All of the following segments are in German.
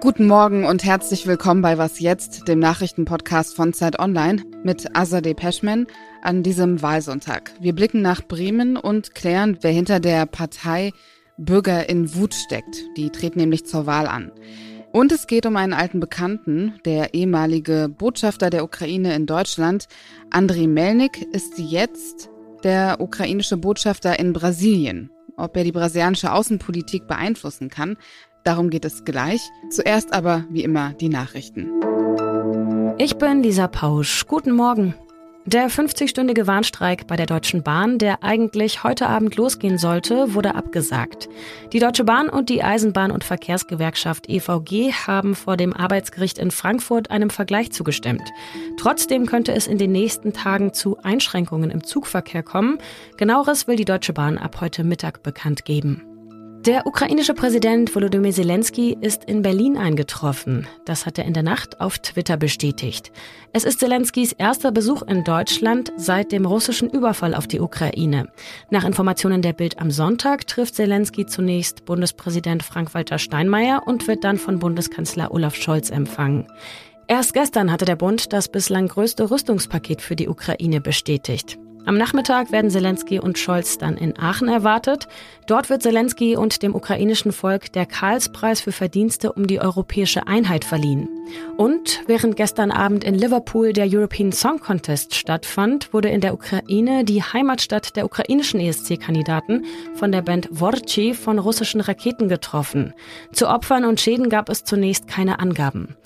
Guten Morgen und herzlich willkommen bei Was jetzt, dem Nachrichtenpodcast von Zeit Online mit Azadeh Peschman an diesem Wahlsonntag. Wir blicken nach Bremen und klären, wer hinter der Partei Bürger in Wut steckt. Die treten nämlich zur Wahl an. Und es geht um einen alten Bekannten, der ehemalige Botschafter der Ukraine in Deutschland, Andriy Melnik, ist jetzt der ukrainische Botschafter in Brasilien. Ob er die brasilianische Außenpolitik beeinflussen kann, darum geht es gleich. Zuerst aber, wie immer, die Nachrichten. Ich bin Lisa Pausch. Guten Morgen. Der 50-stündige Warnstreik bei der Deutschen Bahn, der eigentlich heute Abend losgehen sollte, wurde abgesagt. Die Deutsche Bahn und die Eisenbahn- und Verkehrsgewerkschaft EVG haben vor dem Arbeitsgericht in Frankfurt einem Vergleich zugestimmt. Trotzdem könnte es in den nächsten Tagen zu Einschränkungen im Zugverkehr kommen. Genaueres will die Deutsche Bahn ab heute Mittag bekannt geben. Der ukrainische Präsident Volodymyr Zelensky ist in Berlin eingetroffen. Das hat er in der Nacht auf Twitter bestätigt. Es ist Zelenskys erster Besuch in Deutschland seit dem russischen Überfall auf die Ukraine. Nach Informationen der Bild am Sonntag trifft Zelensky zunächst Bundespräsident Frank-Walter Steinmeier und wird dann von Bundeskanzler Olaf Scholz empfangen. Erst gestern hatte der Bund das bislang größte Rüstungspaket für die Ukraine bestätigt. Am Nachmittag werden Zelensky und Scholz dann in Aachen erwartet. Dort wird Zelensky und dem ukrainischen Volk der Karlspreis für Verdienste um die europäische Einheit verliehen. Und während gestern Abend in Liverpool der European Song Contest stattfand, wurde in der Ukraine die Heimatstadt der ukrainischen ESC-Kandidaten von der Band Vorchi von russischen Raketen getroffen. Zu Opfern und Schäden gab es zunächst keine Angaben.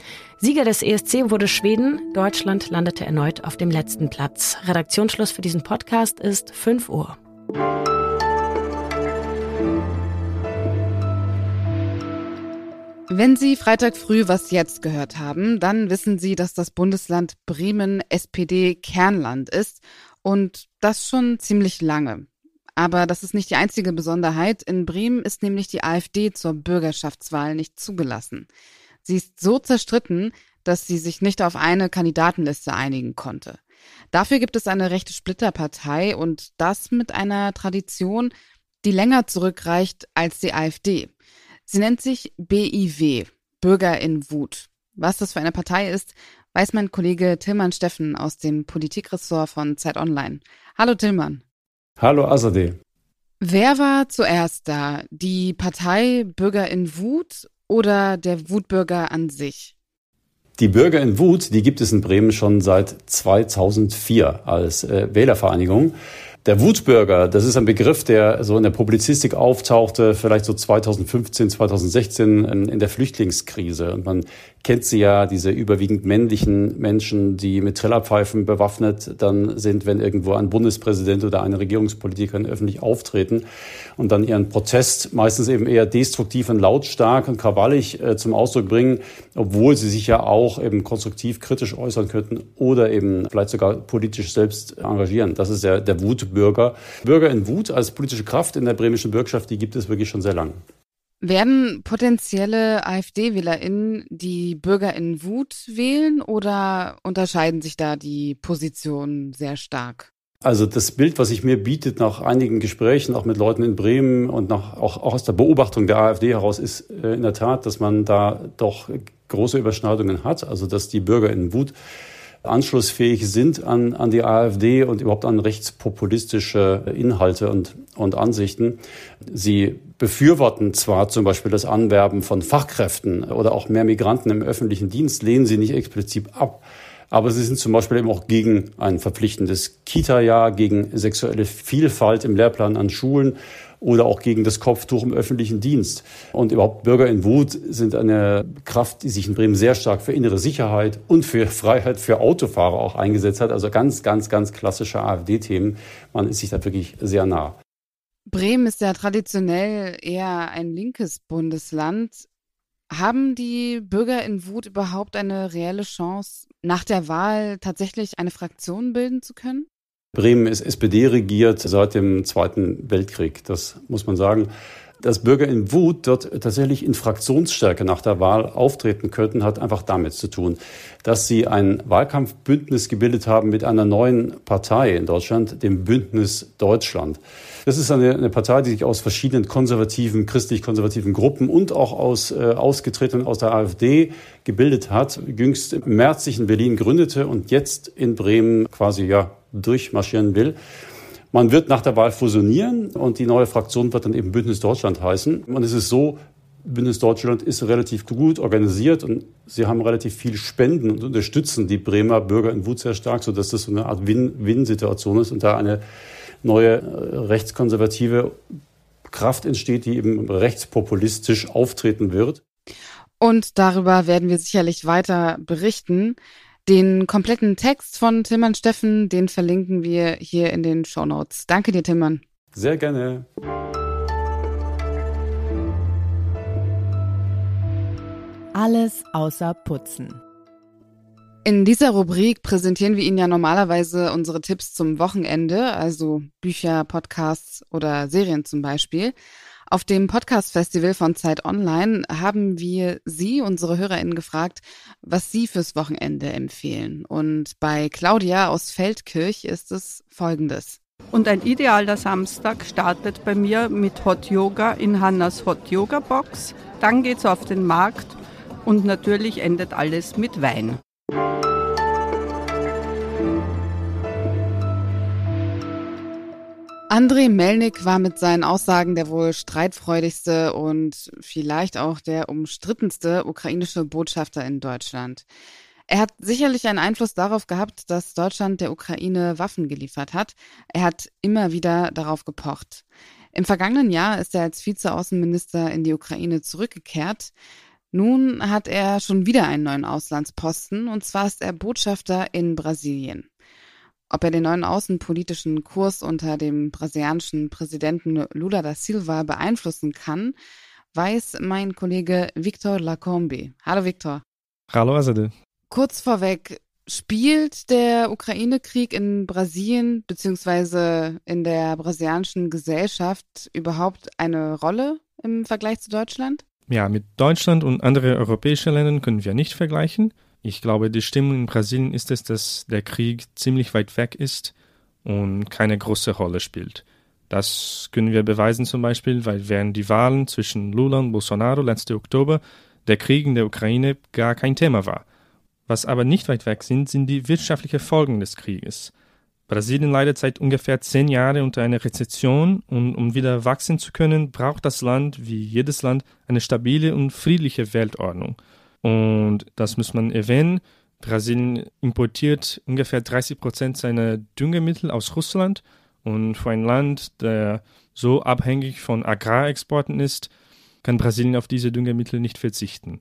Sieger des ESC wurde Schweden. Deutschland landete erneut auf dem letzten Platz. Redaktionsschluss für diesen Podcast ist 5 Uhr. Wenn Sie Freitag früh was jetzt gehört haben, dann wissen Sie, dass das Bundesland Bremen SPD-Kernland ist und das schon ziemlich lange. Aber das ist nicht die einzige Besonderheit. In Bremen ist nämlich die AfD zur Bürgerschaftswahl nicht zugelassen. Sie ist so zerstritten, dass sie sich nicht auf eine Kandidatenliste einigen konnte. Dafür gibt es eine rechte Splitterpartei und das mit einer Tradition, die länger zurückreicht als die AfD. Sie nennt sich BIW, Bürger in Wut. Was das für eine Partei ist, weiß mein Kollege Tilman Steffen aus dem Politikressort von Zeit Online. Hallo Tilman. Hallo Azadeh. Wer war zuerst da? Die Partei Bürger in Wut oder der Wutbürger an sich? Die Bürger in Wut, die gibt es in Bremen schon seit 2004 als äh, Wählervereinigung. Der Wutbürger, das ist ein Begriff, der so in der Publizistik auftauchte, vielleicht so 2015, 2016 in der Flüchtlingskrise. Und man kennt sie ja, diese überwiegend männlichen Menschen, die mit Trillerpfeifen bewaffnet dann sind, wenn irgendwo ein Bundespräsident oder eine Regierungspolitikerin öffentlich auftreten und dann ihren Protest meistens eben eher destruktiv und lautstark und krawallig äh, zum Ausdruck bringen, obwohl sie sich ja auch eben konstruktiv kritisch äußern könnten oder eben vielleicht sogar politisch selbst engagieren. Das ist ja der Wut Bürger. In Wut als politische Kraft in der bremischen Bürgschaft, die gibt es wirklich schon sehr lang. Werden potenzielle AfD-WählerInnen die Bürger in Wut wählen oder unterscheiden sich da die Positionen sehr stark? Also das Bild, was sich mir bietet nach einigen Gesprächen, auch mit Leuten in Bremen und nach, auch, auch aus der Beobachtung der AfD heraus, ist äh, in der Tat, dass man da doch große Überschneidungen hat. Also dass die Bürger in Wut anschlussfähig sind an, an die AfD und überhaupt an rechtspopulistische Inhalte und, und Ansichten. Sie befürworten zwar zum Beispiel das Anwerben von Fachkräften oder auch mehr Migranten im öffentlichen Dienst, lehnen sie nicht explizit ab. Aber sie sind zum Beispiel eben auch gegen ein verpflichtendes Kita-Jahr, gegen sexuelle Vielfalt im Lehrplan an Schulen oder auch gegen das Kopftuch im öffentlichen Dienst. Und überhaupt Bürger in Wut sind eine Kraft, die sich in Bremen sehr stark für innere Sicherheit und für Freiheit für Autofahrer auch eingesetzt hat. Also ganz, ganz, ganz klassische AfD-Themen. Man ist sich da wirklich sehr nah. Bremen ist ja traditionell eher ein linkes Bundesland. Haben die Bürger in Wut überhaupt eine reelle Chance, nach der Wahl tatsächlich eine Fraktion bilden zu können? Bremen ist SPD regiert seit dem Zweiten Weltkrieg, das muss man sagen. Dass Bürger in Wut dort tatsächlich in Fraktionsstärke nach der Wahl auftreten könnten, hat einfach damit zu tun, dass sie ein Wahlkampfbündnis gebildet haben mit einer neuen Partei in Deutschland, dem Bündnis Deutschland. Das ist eine, eine Partei, die sich aus verschiedenen konservativen, christlich-konservativen Gruppen und auch aus äh, Ausgetretenen aus der AfD gebildet hat, jüngst im März sich in Berlin gründete und jetzt in Bremen quasi ja durchmarschieren will. Man wird nach der Wahl fusionieren und die neue Fraktion wird dann eben Bündnis Deutschland heißen. Und es ist so, Bündnis Deutschland ist relativ gut organisiert und sie haben relativ viel Spenden und unterstützen die Bremer Bürger in Wut sehr stark, sodass das so eine Art Win-Win-Situation ist und da eine neue äh, rechtskonservative Kraft entsteht, die eben rechtspopulistisch auftreten wird. Und darüber werden wir sicherlich weiter berichten. Den kompletten Text von Tillmann Steffen, den verlinken wir hier in den Show Notes. Danke dir, Tillmann. Sehr gerne. Alles außer Putzen. In dieser Rubrik präsentieren wir Ihnen ja normalerweise unsere Tipps zum Wochenende, also Bücher, Podcasts oder Serien zum Beispiel. Auf dem Podcast-Festival von Zeit Online haben wir Sie, unsere HörerInnen, gefragt, was Sie fürs Wochenende empfehlen. Und bei Claudia aus Feldkirch ist es folgendes. Und ein idealer Samstag startet bei mir mit Hot Yoga in Hannas Hot Yoga Box. Dann geht's auf den Markt und natürlich endet alles mit Wein. Andrei Melnik war mit seinen Aussagen der wohl streitfreudigste und vielleicht auch der umstrittenste ukrainische Botschafter in Deutschland. Er hat sicherlich einen Einfluss darauf gehabt, dass Deutschland der Ukraine Waffen geliefert hat. Er hat immer wieder darauf gepocht. Im vergangenen Jahr ist er als Vizeaußenminister in die Ukraine zurückgekehrt. Nun hat er schon wieder einen neuen Auslandsposten, und zwar ist er Botschafter in Brasilien. Ob er den neuen außenpolitischen Kurs unter dem brasilianischen Präsidenten Lula da Silva beeinflussen kann, weiß mein Kollege Victor Lacombe. Hallo Victor. Hallo Azadeh. Kurz vorweg, spielt der Ukraine-Krieg in Brasilien bzw. in der brasilianischen Gesellschaft überhaupt eine Rolle im Vergleich zu Deutschland? Ja, mit Deutschland und anderen europäischen Ländern können wir nicht vergleichen. Ich glaube, die Stimmung in Brasilien ist es, dass der Krieg ziemlich weit weg ist und keine große Rolle spielt. Das können wir beweisen zum Beispiel, weil während die Wahlen zwischen Lula und Bolsonaro letzte Oktober der Krieg in der Ukraine gar kein Thema war. Was aber nicht weit weg sind, sind die wirtschaftlichen Folgen des Krieges. Brasilien leidet seit ungefähr zehn Jahren unter einer Rezession und um wieder wachsen zu können, braucht das Land, wie jedes Land, eine stabile und friedliche Weltordnung. Und das muss man erwähnen. Brasilien importiert ungefähr 30 Prozent seiner Düngemittel aus Russland. Und für ein Land, der so abhängig von Agrarexporten ist, kann Brasilien auf diese Düngemittel nicht verzichten.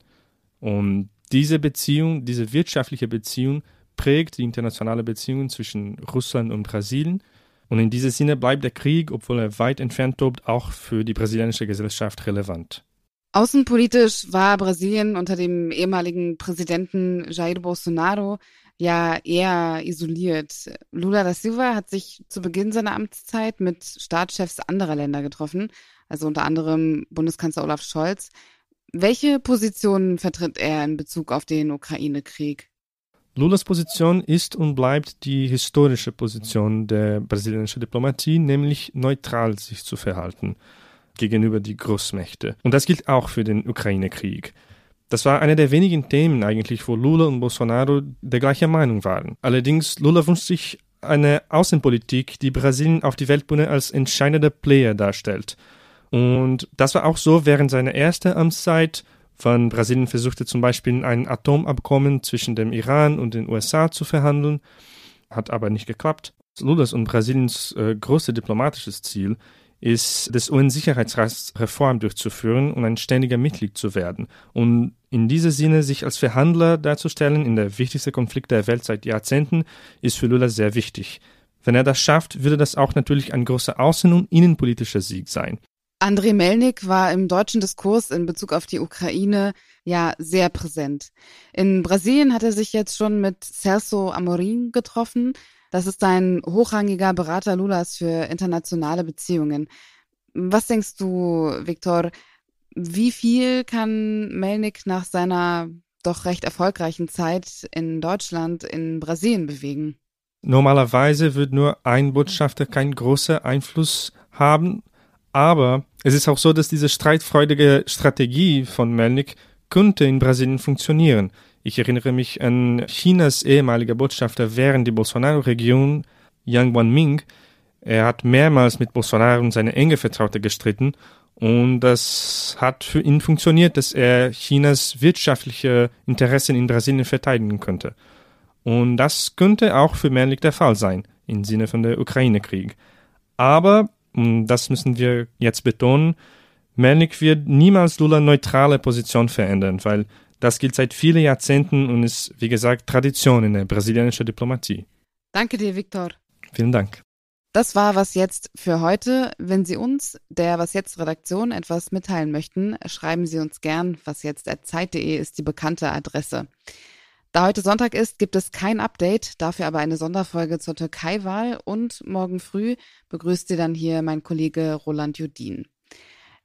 Und diese Beziehung, diese wirtschaftliche Beziehung prägt die internationale Beziehung zwischen Russland und Brasilien. Und in diesem Sinne bleibt der Krieg, obwohl er weit entfernt tobt, auch für die brasilianische Gesellschaft relevant. Außenpolitisch war Brasilien unter dem ehemaligen Präsidenten Jair Bolsonaro ja eher isoliert. Lula da Silva hat sich zu Beginn seiner Amtszeit mit Staatschefs anderer Länder getroffen, also unter anderem Bundeskanzler Olaf Scholz. Welche Positionen vertritt er in Bezug auf den Ukraine-Krieg? Lulas Position ist und bleibt die historische Position der brasilianischen Diplomatie, nämlich neutral sich zu verhalten gegenüber die Großmächte. Und das gilt auch für den Ukraine-Krieg. Das war einer der wenigen Themen eigentlich, wo Lula und Bolsonaro der gleichen Meinung waren. Allerdings, Lula wünscht sich eine Außenpolitik, die Brasilien auf die Weltbühne als entscheidender Player darstellt. Und das war auch so während seiner ersten Amtszeit, wann Brasilien versuchte zum Beispiel ein Atomabkommen zwischen dem Iran und den USA zu verhandeln, hat aber nicht geklappt. Lulas und Brasiliens äh, großes diplomatisches Ziel ist, des UN-Sicherheitsrats Reform durchzuführen und ein ständiger Mitglied zu werden. Und in diesem Sinne, sich als Verhandler darzustellen in der wichtigsten Konflikt der Welt seit Jahrzehnten, ist für Lula sehr wichtig. Wenn er das schafft, würde das auch natürlich ein großer außen- und innenpolitischer Sieg sein. André Melnik war im deutschen Diskurs in Bezug auf die Ukraine ja sehr präsent. In Brasilien hat er sich jetzt schon mit Celso Amorim getroffen. Das ist ein hochrangiger Berater Lulas für internationale Beziehungen. Was denkst du, Viktor, wie viel kann Melnik nach seiner doch recht erfolgreichen Zeit in Deutschland in Brasilien bewegen? Normalerweise wird nur ein Botschafter keinen großen Einfluss haben, aber es ist auch so, dass diese streitfreudige Strategie von Melnik könnte in Brasilien funktionieren. Ich erinnere mich an Chinas ehemaliger Botschafter während der Bolsonaro-Region, Yang Wanming. Er hat mehrmals mit Bolsonaro und seine enge Vertraute gestritten und das hat für ihn funktioniert, dass er Chinas wirtschaftliche Interessen in Brasilien verteidigen könnte. Und das könnte auch für Merlik der Fall sein, im Sinne von der Ukraine-Krieg. Aber, und das müssen wir jetzt betonen, Merlik wird niemals Lula neutrale Position verändern, weil das gilt seit vielen Jahrzehnten und ist, wie gesagt, Tradition in der brasilianischen Diplomatie. Danke dir, Viktor. Vielen Dank. Das war Was Jetzt für heute. Wenn Sie uns, der Was Jetzt Redaktion, etwas mitteilen möchten, schreiben Sie uns gern. wasjetzt.zeit.de ist die bekannte Adresse. Da heute Sonntag ist, gibt es kein Update, dafür aber eine Sonderfolge zur Türkei-Wahl und morgen früh begrüßt Sie dann hier mein Kollege Roland Judin.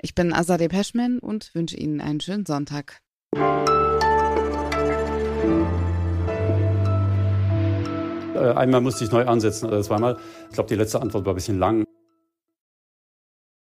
Ich bin Azadeh Peschman und wünsche Ihnen einen schönen Sonntag. Einmal musste ich neu ansetzen oder zweimal. Ich glaube, die letzte Antwort war ein bisschen lang.